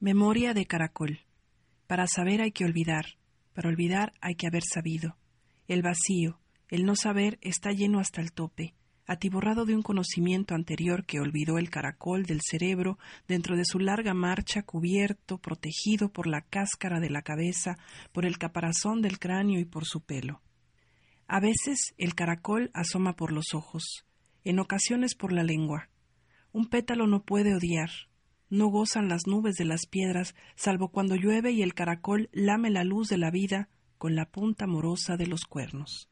Memoria de caracol. Para saber hay que olvidar, para olvidar hay que haber sabido. El vacío, el no saber está lleno hasta el tope, atiborrado de un conocimiento anterior que olvidó el caracol del cerebro dentro de su larga marcha cubierto, protegido por la cáscara de la cabeza, por el caparazón del cráneo y por su pelo. A veces el caracol asoma por los ojos, en ocasiones por la lengua. Un pétalo no puede odiar, no gozan las nubes de las piedras, salvo cuando llueve y el caracol lame la luz de la vida con la punta morosa de los cuernos.